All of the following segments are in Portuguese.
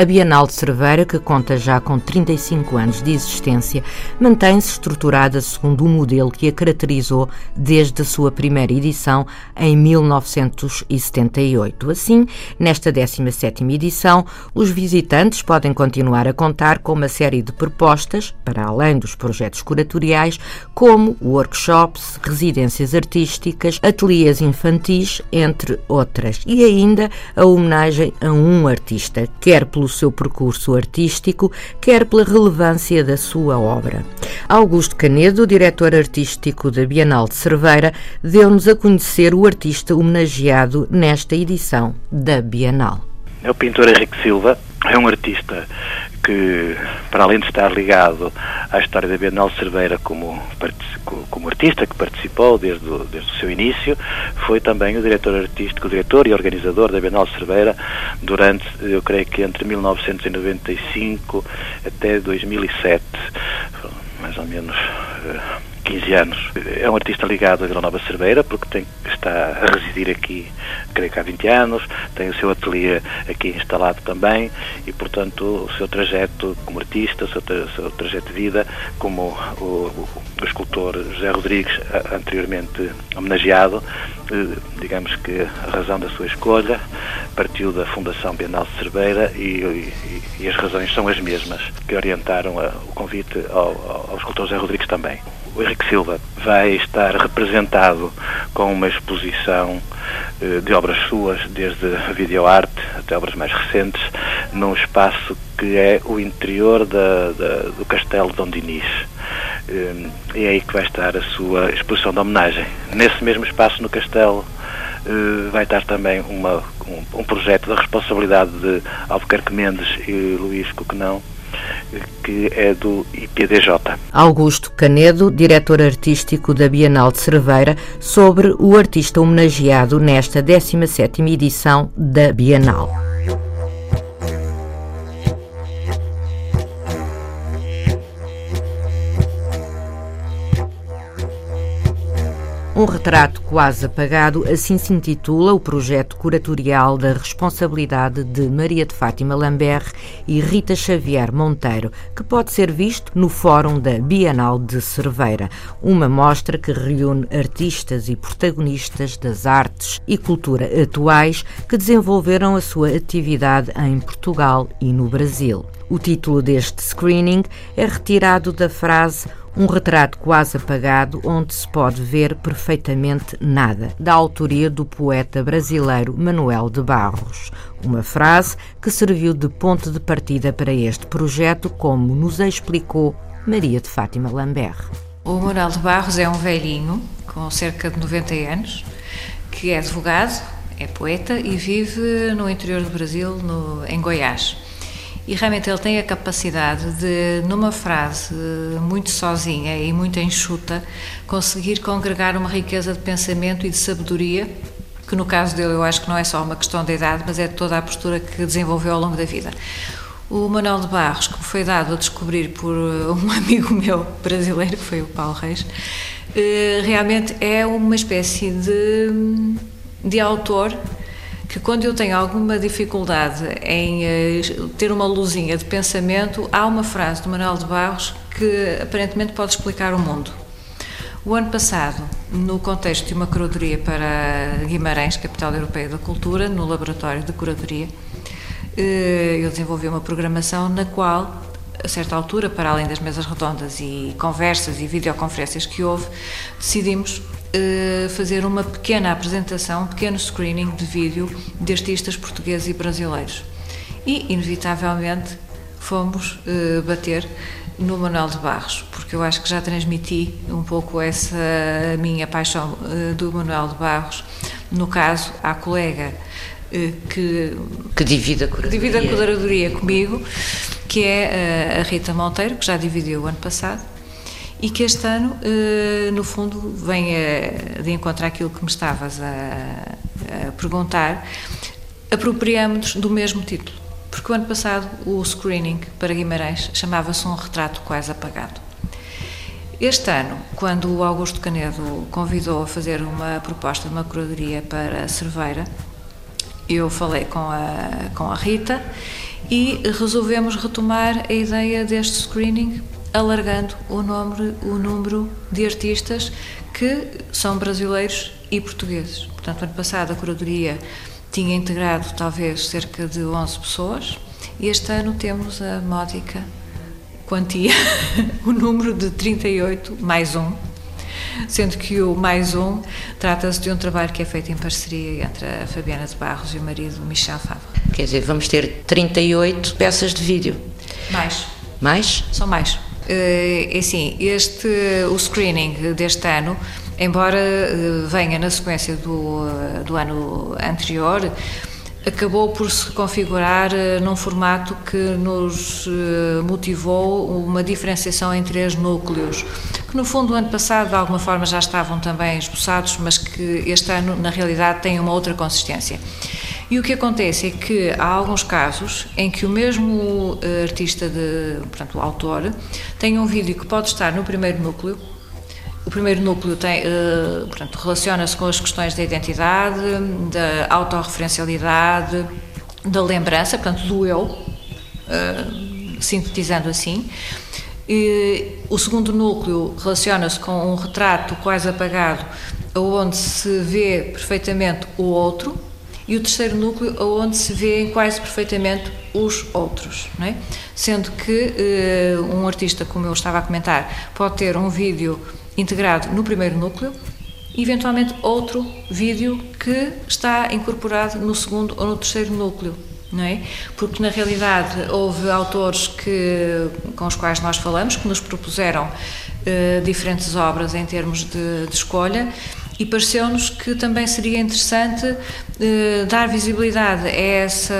A Bienal de Cerveira, que conta já com 35 anos de existência, mantém-se estruturada segundo o modelo que a caracterizou desde a sua primeira edição em 1978. Assim, nesta 17ª edição, os visitantes podem continuar a contar com uma série de propostas, para além dos projetos curatoriais, como workshops, residências artísticas, ateliês infantis, entre outras, e ainda a homenagem a um artista, quer pelo seu percurso artístico, quer pela relevância da sua obra. Augusto Canedo, diretor artístico da Bienal de Cerveira, deu-nos a conhecer o artista homenageado nesta edição da Bienal. É o pintor Henrique Silva, é um artista que, para além de estar ligado à história da Bienal Cerveira como, como artista que participou desde o, desde o seu início, foi também o diretor artístico, o diretor e organizador da Bienal Cerveira durante, eu creio que entre 1995 até 2007, mais ou menos 15 anos. É um artista ligado à Vila Nova Cerveira, porque tem, está a residir aqui, creio que há 20 anos, tem o seu ateliê aqui instalado também. E, portanto, o seu trajeto como artista, o seu, o seu trajeto de vida como o, o, o escultor José Rodrigues, anteriormente homenageado, eh, digamos que a razão da sua escolha partiu da Fundação Bienal de Cerveira e, e, e as razões são as mesmas que orientaram a, o convite ao, ao escultor José Rodrigues também o Henrique Silva vai estar representado com uma exposição eh, de obras suas, desde videoarte até obras mais recentes, num espaço que é o interior da, da, do Castelo de Dom Dinis. Eh, é aí que vai estar a sua exposição de homenagem. Nesse mesmo espaço, no Castelo, eh, vai estar também uma, um, um projeto da responsabilidade de Albuquerque Mendes e Luís Coquenão, que é do IPDJ. Augusto Canedo, diretor artístico da Bienal de Cerveira, sobre o artista homenageado nesta 17ª edição da Bienal. Um retrato quase apagado, assim se intitula o projeto curatorial da responsabilidade de Maria de Fátima Lambert e Rita Xavier Monteiro, que pode ser visto no Fórum da Bienal de Cerveira, uma mostra que reúne artistas e protagonistas das artes e cultura atuais que desenvolveram a sua atividade em Portugal e no Brasil. O título deste screening é retirado da frase um retrato quase apagado onde se pode ver perfeitamente nada, da autoria do poeta brasileiro Manuel de Barros. Uma frase que serviu de ponto de partida para este projeto, como nos explicou Maria de Fátima Lambert. O Manuel de Barros é um velhinho com cerca de 90 anos, que é advogado, é poeta e vive no interior do Brasil, no, em Goiás. E realmente ele tem a capacidade de, numa frase muito sozinha e muito enxuta, conseguir congregar uma riqueza de pensamento e de sabedoria, que no caso dele eu acho que não é só uma questão de idade, mas é toda a postura que desenvolveu ao longo da vida. O Manuel de Barros, que foi dado a descobrir por um amigo meu brasileiro, que foi o Paulo Reis, eh, realmente é uma espécie de, de autor que quando eu tenho alguma dificuldade em uh, ter uma luzinha de pensamento, há uma frase do Manuel de Barros que aparentemente pode explicar o mundo. O ano passado, no contexto de uma curadoria para Guimarães, capital europeia da cultura, no laboratório de curadoria, uh, eu desenvolvi uma programação na qual a certa altura, para além das mesas redondas e conversas e videoconferências que houve, decidimos eh, fazer uma pequena apresentação, um pequeno screening de vídeo de artistas portugueses e brasileiros. E, inevitavelmente, fomos uh, bater no Manuel de Barros, porque eu acho que já transmiti um pouco essa minha paixão uh, do Manuel de Barros, no caso, à colega que, que divide a curadoria. divide a curadoria comigo, que é a Rita Monteiro, que já dividiu o ano passado, e que este ano, no fundo, vem a, de encontrar aquilo que me estavas a, a perguntar, apropriamos-nos do mesmo título. Porque o ano passado o screening para Guimarães chamava-se Um Retrato Quase Apagado. Este ano, quando o Augusto Canedo convidou a fazer uma proposta de uma curadoria para a Cerveira, eu falei com a, com a Rita e resolvemos retomar a ideia deste screening, alargando o número, o número de artistas que são brasileiros e portugueses. Portanto, ano passado a curadoria tinha integrado talvez cerca de 11 pessoas e este ano temos a módica quantia, o número de 38 mais um, sendo que o mais um trata-se de um trabalho que é feito em parceria entre a Fabiana de Barros e o marido Michel Fava. Quer dizer, vamos ter 38 peças de vídeo. Mais. Mais? São mais. É assim, este, o screening deste ano embora eh, venha na sequência do, eh, do ano anterior, acabou por se configurar eh, num formato que nos motivou uma diferenciação em três núcleos, que no fundo, ano passado, de alguma forma, já estavam também esboçados, mas que este ano, na realidade, têm uma outra consistência. E o que acontece é que há alguns casos em que o mesmo artista, de, portanto, o autor, tem um vídeo que pode estar no primeiro núcleo o primeiro núcleo tem, uh, portanto, relaciona-se com as questões da identidade, da autorreferencialidade, da lembrança, portanto, do eu, uh, sintetizando assim. E, o segundo núcleo relaciona-se com um retrato quase apagado, onde se vê perfeitamente o outro, e o terceiro núcleo, onde se vê quase perfeitamente os outros, é? Sendo que uh, um artista, como eu estava a comentar, pode ter um vídeo integrado no primeiro núcleo eventualmente outro vídeo que está incorporado no segundo ou no terceiro núcleo. Não é? Porque na realidade houve autores que, com os quais nós falamos que nos propuseram uh, diferentes obras em termos de, de escolha e pareceu-nos que também seria interessante uh, dar visibilidade a essa,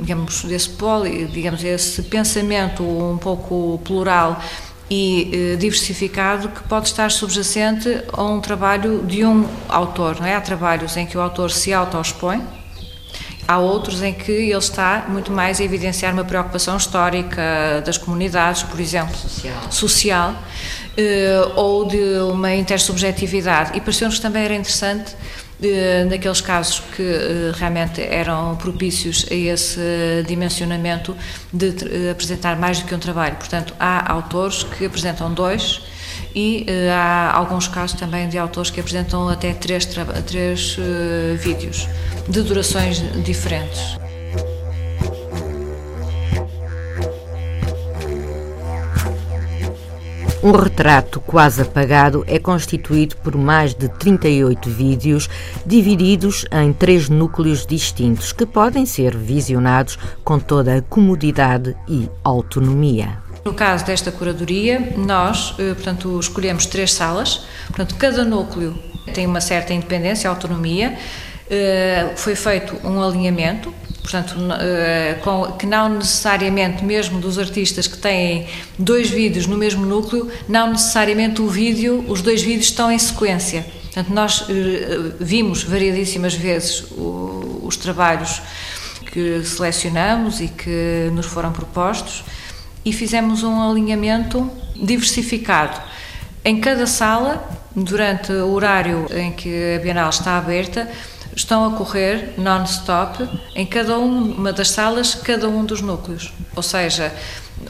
digamos, desse poli, digamos, esse pensamento um pouco plural e eh, diversificado que pode estar subjacente a um trabalho de um autor, não é? Há trabalhos em que o autor se auto-expõe, há outros em que ele está muito mais a evidenciar uma preocupação histórica das comunidades, por exemplo, social, social eh, ou de uma intersubjetividade. E pareceu-nos também era interessante naqueles casos que eh, realmente eram propícios a esse dimensionamento de eh, apresentar mais do que um trabalho. Portanto, há autores que apresentam dois e eh, há alguns casos também de autores que apresentam até três, três vídeos de durações diferentes. Um retrato quase apagado é constituído por mais de 38 vídeos divididos em três núcleos distintos que podem ser visionados com toda a comodidade e autonomia. No caso desta curadoria, nós, eh, portanto, escolhemos três salas, portanto, cada núcleo tem uma certa independência, autonomia. Eh, foi feito um alinhamento portanto, eh, que não necessariamente, mesmo dos artistas que têm dois vídeos no mesmo núcleo, não necessariamente o vídeo, os dois vídeos estão em sequência. Portanto, nós vimos variadíssimas vezes os trabalhos que selecionamos e que nos foram propostos e fizemos um alinhamento diversificado. Em cada sala, durante o horário em que a Bienal está aberta, estão a correr non-stop em cada uma das salas, cada um dos núcleos. Ou seja,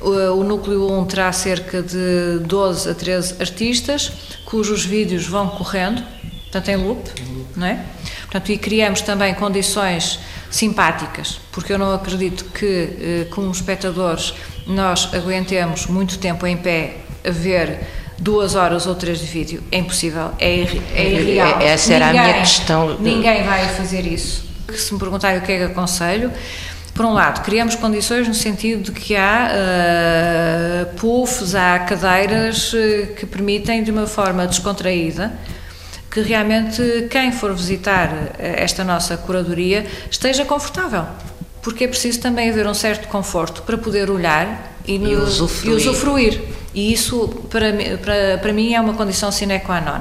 o, núcleo 1 terá cerca de 12 a 13 artistas, cujos vídeos vão correndo, portanto em loop, não é? Portanto, e criamos também condições simpáticas, porque eu não acredito que, eh, como espectadores, nós aguentemos muito tempo em pé a ver duas horas ou três de vídeo. É impossível, é, é irreal. Essa era ninguém, a minha questão. Ninguém vai fazer isso. Se me perguntarem o que é que aconselho, por um lado, criamos condições no sentido de que há uh, puffs, há cadeiras uh, que permitem, de uma forma descontraída, que realmente quem for visitar eh, esta nossa curadoria esteja confortável. Porque é preciso também haver um certo conforto para poder olhar e, no, e, usufruir. e usufruir. E isso, para, para, para mim, é uma condição sine qua non.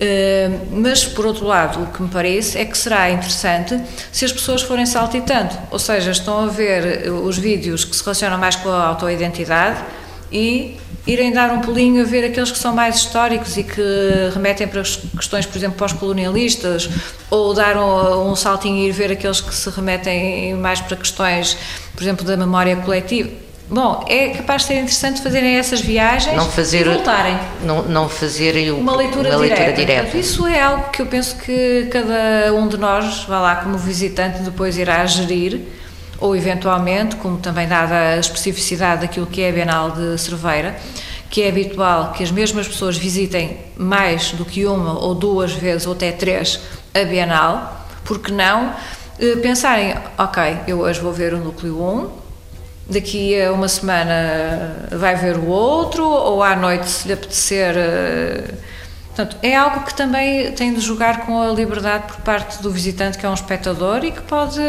Uh, mas, por outro lado, o que me parece é que será interessante se as pessoas forem saltitando, ou seja, estão a ver os vídeos que se relacionam mais com a autoidentidade e irem dar um pulinho a ver aqueles que são mais históricos e que remetem para questões, por exemplo, pós-colonialistas, ou dar um, um saltinho e ir ver aqueles que se remetem mais para questões, por exemplo, da memória coletiva Bom, é capaz de ser interessante fazerem essas viagens não fazer, e voltarem. Não, não fazerem uma leitura uma direta. Leitura direta. Portanto, isso é algo que eu penso que cada um de nós, vá lá como visitante, depois irá gerir, ou eventualmente, como também dada a especificidade daquilo que é a Bienal de Cerveira, que é habitual que as mesmas pessoas visitem mais do que uma ou duas vezes, ou até três, a Bienal, porque não eh, pensarem, ok, eu hoje vou ver o núcleo 1, daqui a uma semana vai ver o outro, ou à noite, se lhe apetecer. Eh, portanto, é algo que também tem de jogar com a liberdade por parte do visitante, que é um espectador e que pode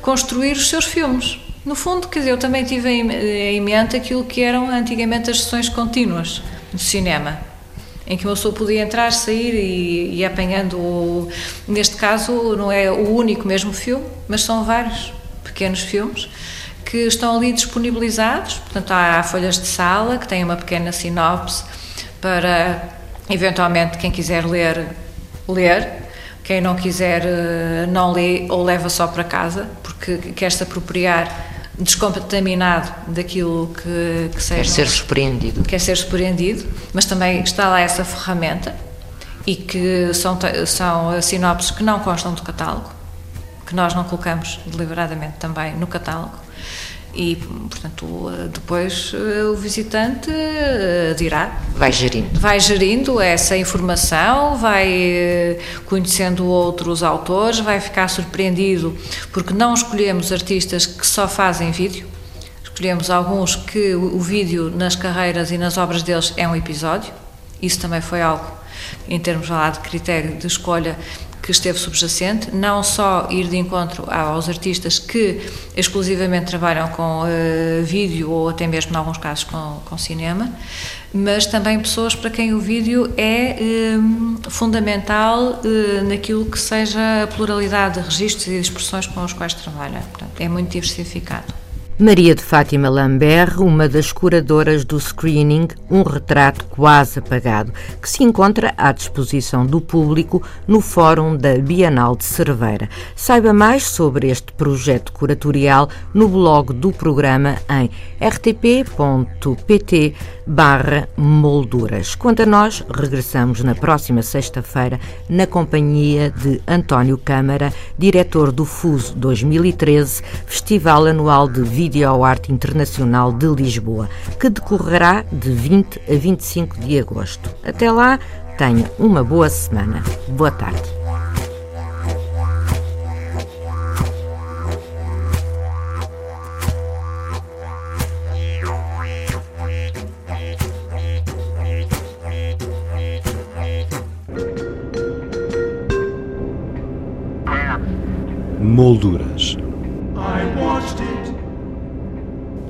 construir os seus filmes. No fundo, quer dizer, eu também tive em mente aquilo que eram antigamente as sessões contínuas do cinema, em que uma pessoa podia entrar, sair e, e apanhando, o, neste caso, não é o único mesmo filme, mas são vários pequenos filmes que estão ali disponibilizados. Portanto, há folhas de sala que têm uma pequena sinopse para, eventualmente, quem quiser ler, ler. Quem não quiser, eh, não lê ou leva só para casa, porque quer se apropriar descontaminado daquilo que, que seja. Quer ser surpreendido. Quer ser surpreendido, mas também está lá essa ferramenta e que são, são sinopses que não constam do catálogo, que nós não colocamos deliberadamente também no catálogo e, portanto, depois eh, o visitante eh, dirá. Vai gerindo. Vai gerindo essa informação, vai eh, conhecendo outros autores, vai ficar surpreendido porque não escolhemos artistas que só fazem vídeo, escolhemos alguns que o vídeo nas carreiras e nas obras deles é um episódio. Isso também foi algo, em termos lá de critério de escolha, que esteve subjacente, não só ir de encontro aos artistas que exclusivamente trabalham com uh, vídeo ou até mesmo, em alguns casos, com, com cinema, mas também pessoas para quem o vídeo é um, eh, fundamental uh, naquilo que seja a pluralidade de registros e de expressões com os quais trabalha. Portanto, é muito diversificado. Maria de Fátima Lambert, uma das curadoras do screening Um Retrato Quase Apagado, que se encontra à disposição do público no Fórum da Bienal de Cerveira. Saiba mais sobre este projeto curatorial no blog do programa em rtp.pt barra molduras. Quanto a nós, regressamos na próxima sexta-feira na companhia de António Câmara, diretor do FUSO 2013, Festival Anual de Vídeo Videoarte Internacional de Lisboa, que decorrerá de 20 a 25 de agosto. Até lá, tenha uma boa semana. Boa tarde. Molduras